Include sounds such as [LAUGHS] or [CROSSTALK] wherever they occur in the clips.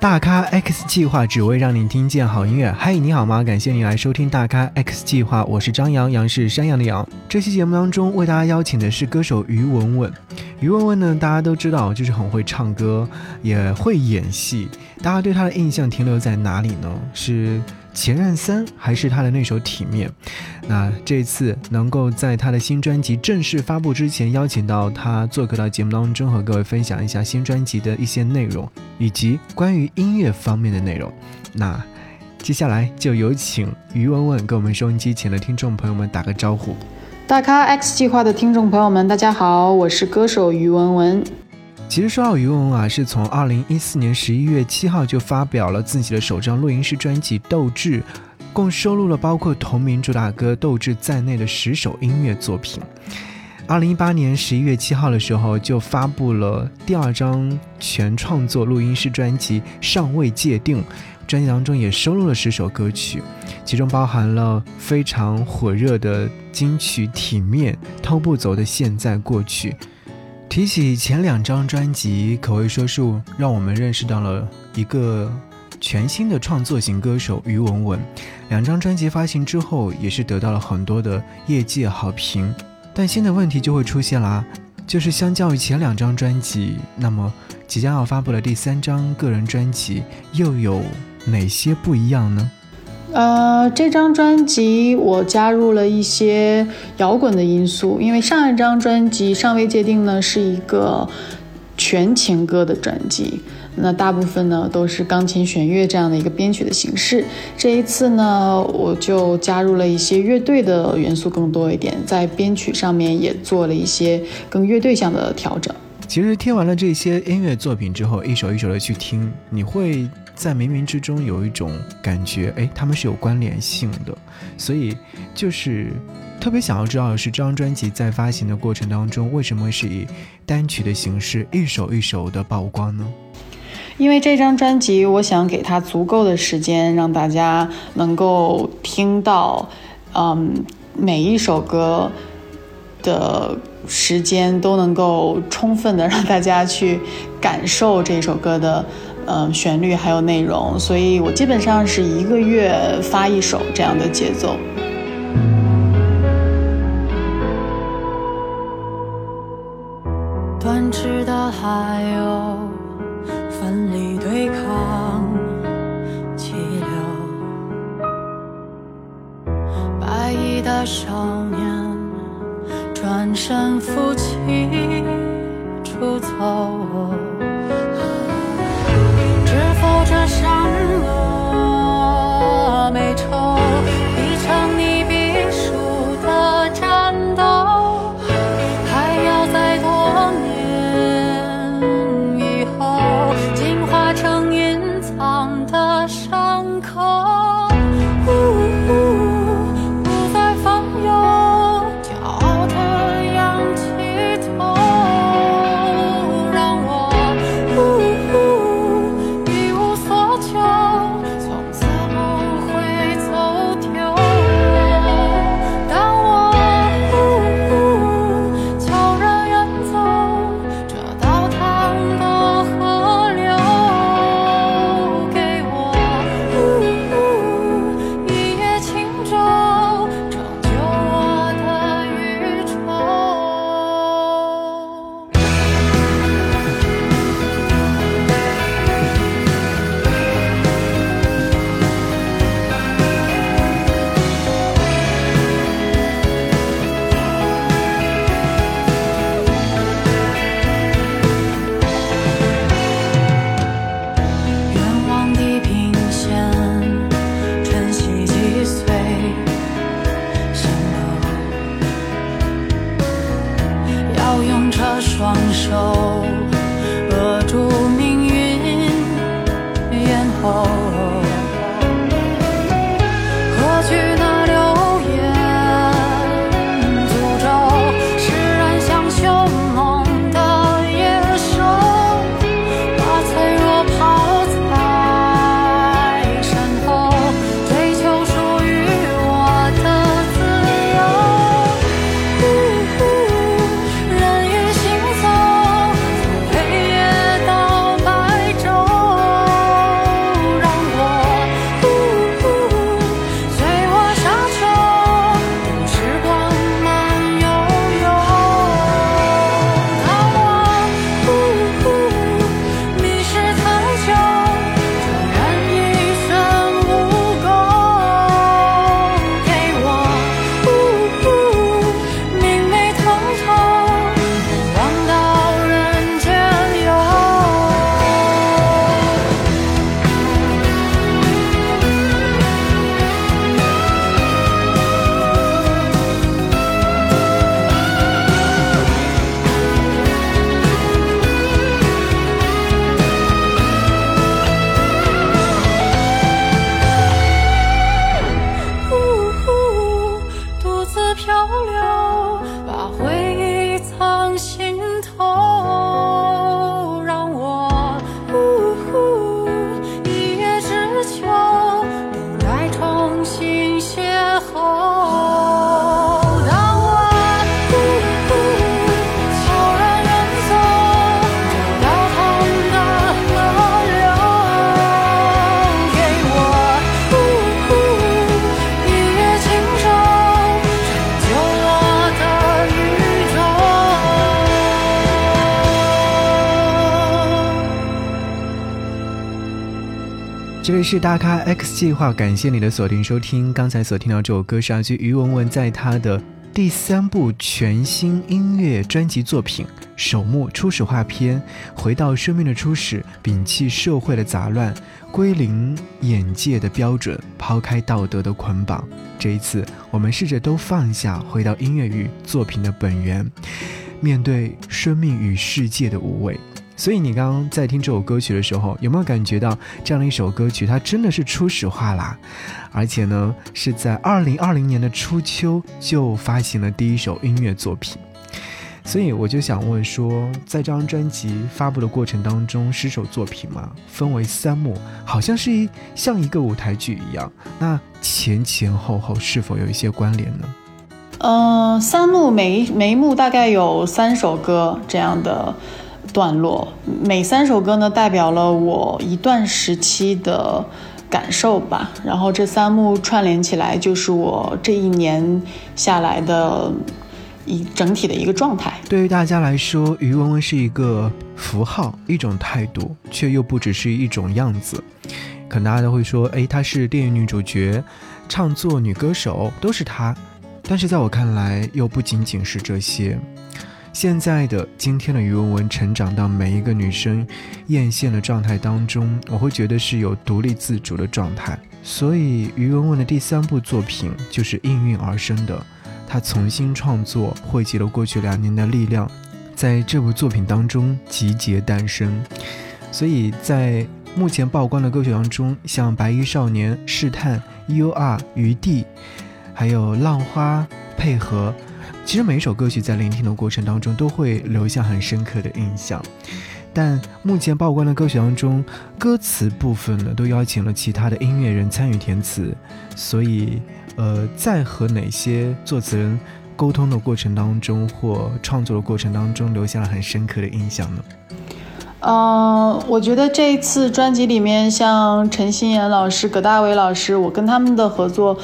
大咖 X 计划只为让你听见好音乐。嗨，你好吗？感谢你来收听大咖 X 计划，我是张扬，杨是山羊的羊。这期节目当中为大家邀请的是歌手于文文。于文文呢，大家都知道，就是很会唱歌，也会演戏。大家对她的印象停留在哪里呢？是？前任三还是他的那首《体面》，那这次能够在他的新专辑正式发布之前，邀请到他做客到节目当中，和各位分享一下新专辑的一些内容，以及关于音乐方面的内容。那接下来就有请于文文跟我们收音机前的听众朋友们打个招呼。大咖 X 计划的听众朋友们，大家好，我是歌手于文文。其实说到于文文啊，是从二零一四年十一月七号就发表了自己的首张录音室专辑《斗志》，共收录了包括同名主打歌《斗志》在内的十首音乐作品。二零一八年十一月七号的时候，就发布了第二张全创作录音室专辑《尚未界定》，专辑当中也收录了十首歌曲，其中包含了非常火热的金曲《体面》、偷不走的现在过去。提起前两张专辑，可谓说是让我们认识到了一个全新的创作型歌手于文文。两张专辑发行之后，也是得到了很多的业界好评。但新的问题就会出现啦，就是相较于前两张专辑，那么即将要发布的第三张个人专辑又有哪些不一样呢？呃，这张专辑我加入了一些摇滚的因素，因为上一张专辑尚未界定呢是一个全情歌的专辑，那大部分呢都是钢琴弦乐这样的一个编曲的形式。这一次呢，我就加入了一些乐队的元素更多一点，在编曲上面也做了一些更乐队向的调整。其实听完了这些音乐作品之后，一首一首的去听，你会。在冥冥之中有一种感觉，哎，他们是有关联性的，所以就是特别想要知道的是，这张专辑在发行的过程当中，为什么会是以单曲的形式一首一首的曝光呢？因为这张专辑，我想给它足够的时间，让大家能够听到，嗯，每一首歌的时间都能够充分的让大家去感受这首歌的。嗯，旋律还有内容，所以我基本上是一个月发一首这样的节奏。断翅的海鸥，奋力对抗气流，白衣的少年转身负气出走。这这里是大咖 X 计划，感谢你的锁定收听。刚才所听到这首歌是来自于文文在他的第三部全新音乐专辑作品《首幕初始化篇》，回到生命的初始，摒弃社会的杂乱，归零眼界的标准，抛开道德的捆绑。这一次，我们试着都放下，回到音乐与作品的本源，面对生命与世界的无畏。所以你刚刚在听这首歌曲的时候，有没有感觉到这样的一首歌曲，它真的是初始化啦？而且呢，是在二零二零年的初秋就发行了第一首音乐作品。所以我就想问说，在这张专辑发布的过程当中，十首作品嘛，分为三幕，好像是一像一个舞台剧一样。那前前后后是否有一些关联呢？嗯，三幕每一每一幕大概有三首歌这样的。段落，每三首歌呢代表了我一段时期的感受吧，然后这三幕串联起来，就是我这一年下来的一整体的一个状态。对于大家来说，于文文是一个符号，一种态度，却又不只是一种样子。可能大家都会说，哎，她是电影女主角，唱作女歌手，都是她。但是在我看来，又不仅仅是这些。现在的今天的于文文成长到每一个女生艳羡的状态当中，我会觉得是有独立自主的状态。所以于文文的第三部作品就是应运而生的，她重新创作，汇集了过去两年的力量，在这部作品当中集结诞生。所以在目前曝光的歌曲当中，像《白衣少年》、《试探》、《U R》、《余地》，还有《浪花》配合。其实每一首歌曲在聆听的过程当中都会留下很深刻的印象，但目前曝光的歌曲当中，歌词部分呢都邀请了其他的音乐人参与填词，所以，呃，在和哪些作词人沟通的过程当中或创作的过程当中留下了很深刻的印象呢？嗯，我觉得这一次专辑里面，像陈心妍老师、葛大为老师，我跟他们的合作。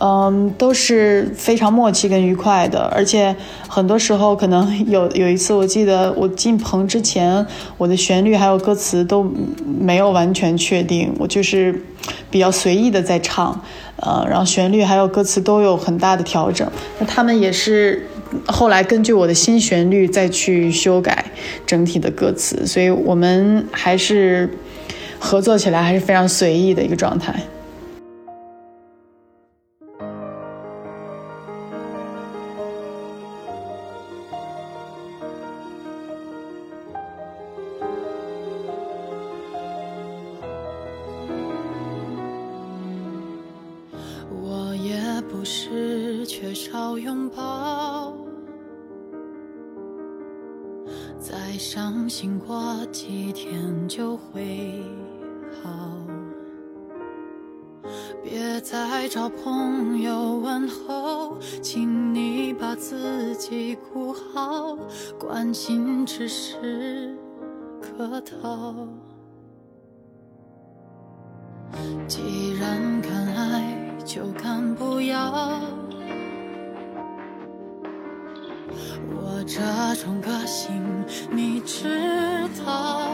嗯，都是非常默契跟愉快的，而且很多时候可能 [LAUGHS] 有有一次，我记得我进棚之前，我的旋律还有歌词都没有完全确定，我就是比较随意的在唱，呃，然后旋律还有歌词都有很大的调整。那他们也是后来根据我的新旋律再去修改整体的歌词，所以我们还是合作起来还是非常随意的一个状态。不要。我这种个性，你知道，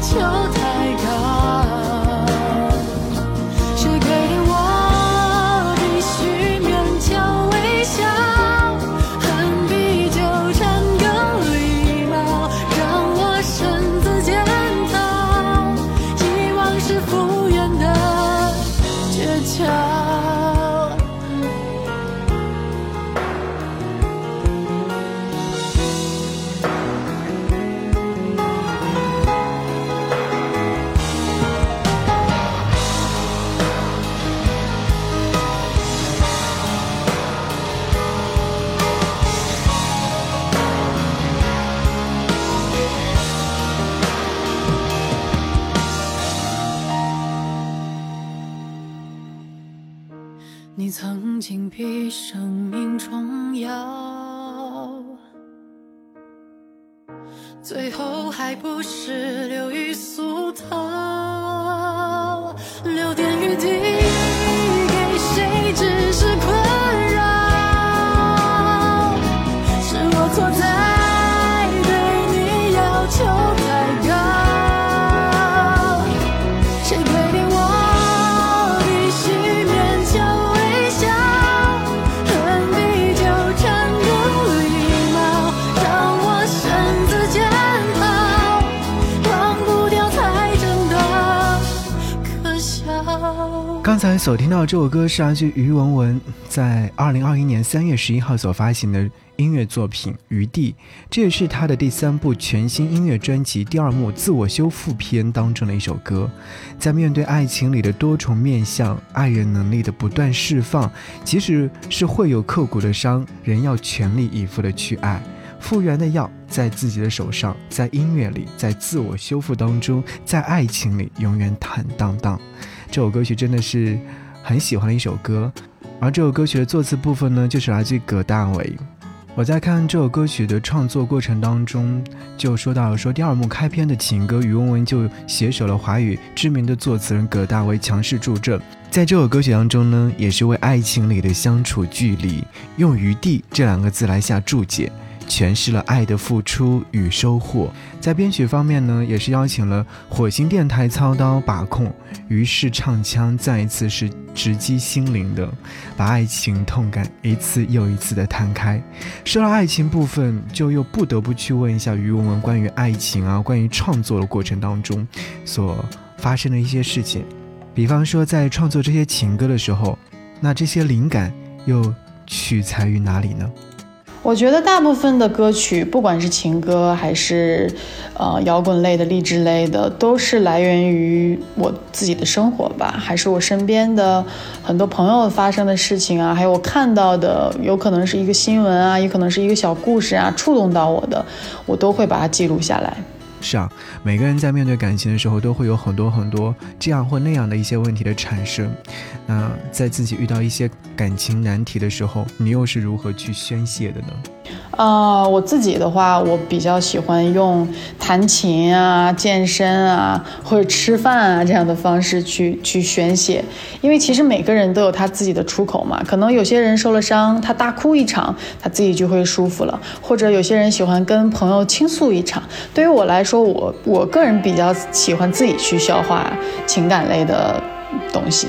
求你曾经比生命重要，最后还不是流于俗套，所听到这首歌是来自于文文在二零二一年三月十一号所发行的音乐作品《余地》，这也是他的第三部全新音乐专辑第二幕自我修复篇当中的一首歌。在面对爱情里的多重面相，爱人能力的不断释放，即使是会有刻骨的伤，仍要全力以赴的去爱。复原的药在自己的手上，在音乐里，在自我修复当中，在爱情里永远坦荡荡。这首歌曲真的是很喜欢的一首歌，而这首歌曲的作词部分呢，就是来自于葛大为。我在看这首歌曲的创作过程当中，就说到了说第二幕开篇的情歌，于文文就携手了华语知名的作词人葛大为强势助阵。在这首歌曲当中呢，也是为爱情里的相处距离，用“余地”这两个字来下注解。诠释了爱的付出与收获。在编曲方面呢，也是邀请了火星电台操刀把控，于是唱腔再一次是直击心灵的，把爱情痛感一次又一次的摊开。说到爱情部分，就又不得不去问一下于文文关于爱情啊，关于创作的过程当中所发生的一些事情。比方说，在创作这些情歌的时候，那这些灵感又取材于哪里呢？我觉得大部分的歌曲，不管是情歌还是呃摇滚类的、励志类的，都是来源于我自己的生活吧，还是我身边的很多朋友发生的事情啊，还有我看到的，有可能是一个新闻啊，也可能是一个小故事啊，触动到我的，我都会把它记录下来。是啊，每个人在面对感情的时候，都会有很多很多这样或那样的一些问题的产生。那在自己遇到一些感情难题的时候，你又是如何去宣泄的呢？呃，我自己的话，我比较喜欢用弹琴啊、健身啊或者吃饭啊这样的方式去去宣泄，因为其实每个人都有他自己的出口嘛。可能有些人受了伤，他大哭一场，他自己就会舒服了；或者有些人喜欢跟朋友倾诉一场。对于我来说，我我个人比较喜欢自己去消化情感类的东西。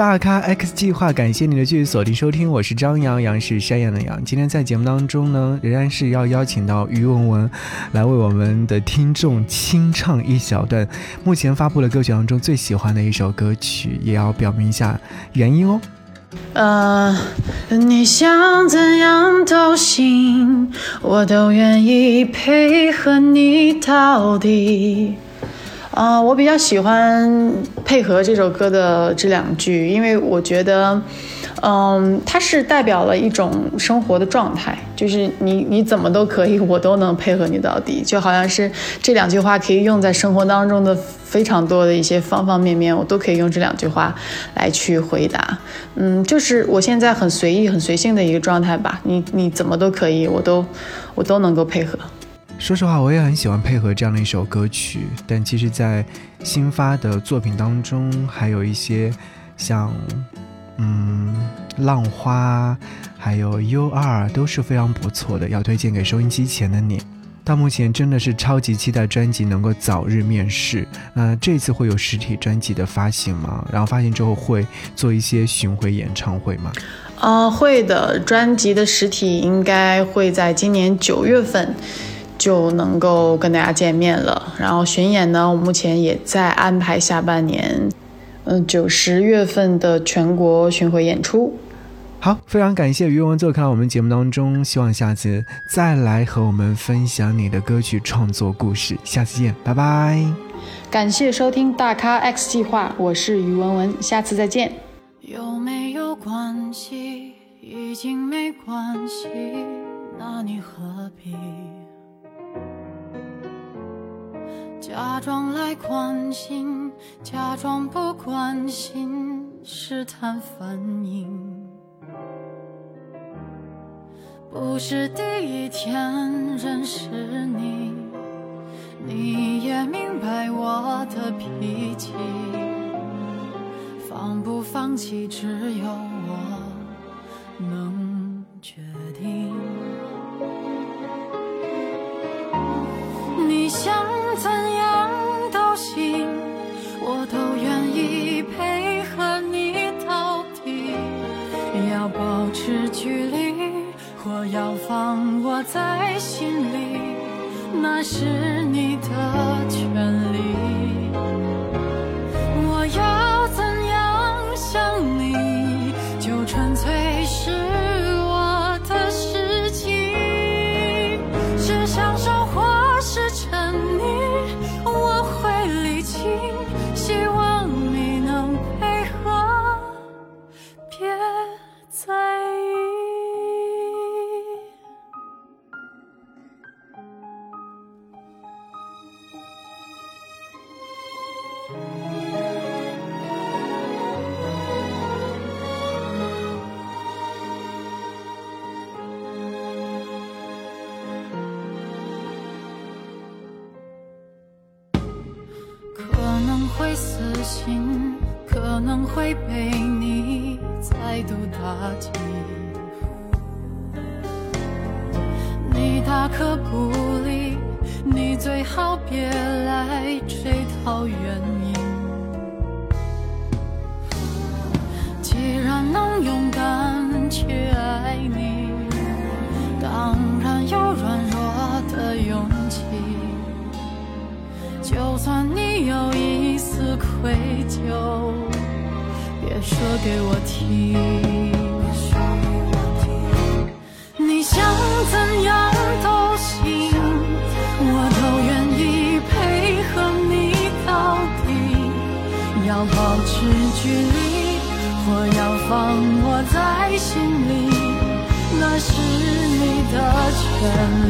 大咖 X 计划，感谢你的继续锁定收听，我是张扬，杨是山羊的羊。今天在节目当中呢，仍然是要邀请到于文文来为我们的听众清唱一小段目前发布的歌曲当中最喜欢的一首歌曲，也要表明一下原因哦。呃，你想怎样都行，我都愿意配合你到底。啊、我比较喜欢配合这首歌的这两句，因为我觉得，嗯，它是代表了一种生活的状态，就是你你怎么都可以，我都能配合你到底，就好像是这两句话可以用在生活当中的非常多的一些方方面面，我都可以用这两句话来去回答。嗯，就是我现在很随意、很随性的一个状态吧，你你怎么都可以，我都我都能够配合。说实话，我也很喜欢配合这样的一首歌曲，但其实，在新发的作品当中，还有一些像，嗯，浪花，还有 U 二都是非常不错的，要推荐给收音机前的你。到目前真的是超级期待专辑能够早日面世。那这次会有实体专辑的发行吗？然后发行之后会做一些巡回演唱会吗？啊、会的，专辑的实体应该会在今年九月份就能够跟大家见面了。然后巡演呢，我目前也在安排下半年，嗯、九十月份的全国巡回演出。好，非常感谢于文做客到我们节目当中，希望下次再来和我们分享你的歌曲创作故事。下次见，拜拜。感谢收听大咖 X 计划，我是于文文，下次再见。有没有关系？已经没关系，那你何必假装来关心，假装不关心，试探反应？不是第一天认识你，你也明白我的脾气。放不放弃，只有我能那是愧疚，别说给我听。你想怎样都行，我都愿意配合。你到底要保持距离，或要放我在心里，那是你的权利。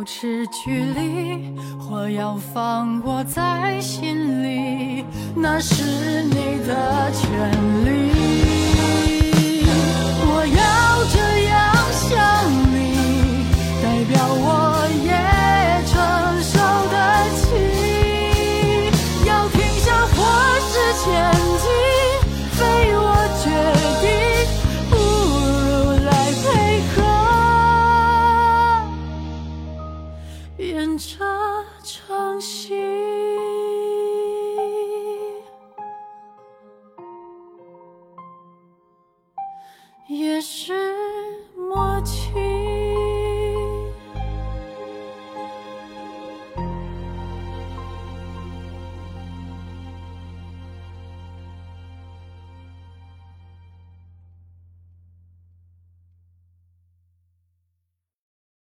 保持距离，或要放我在心里，那是你的权利。我要这。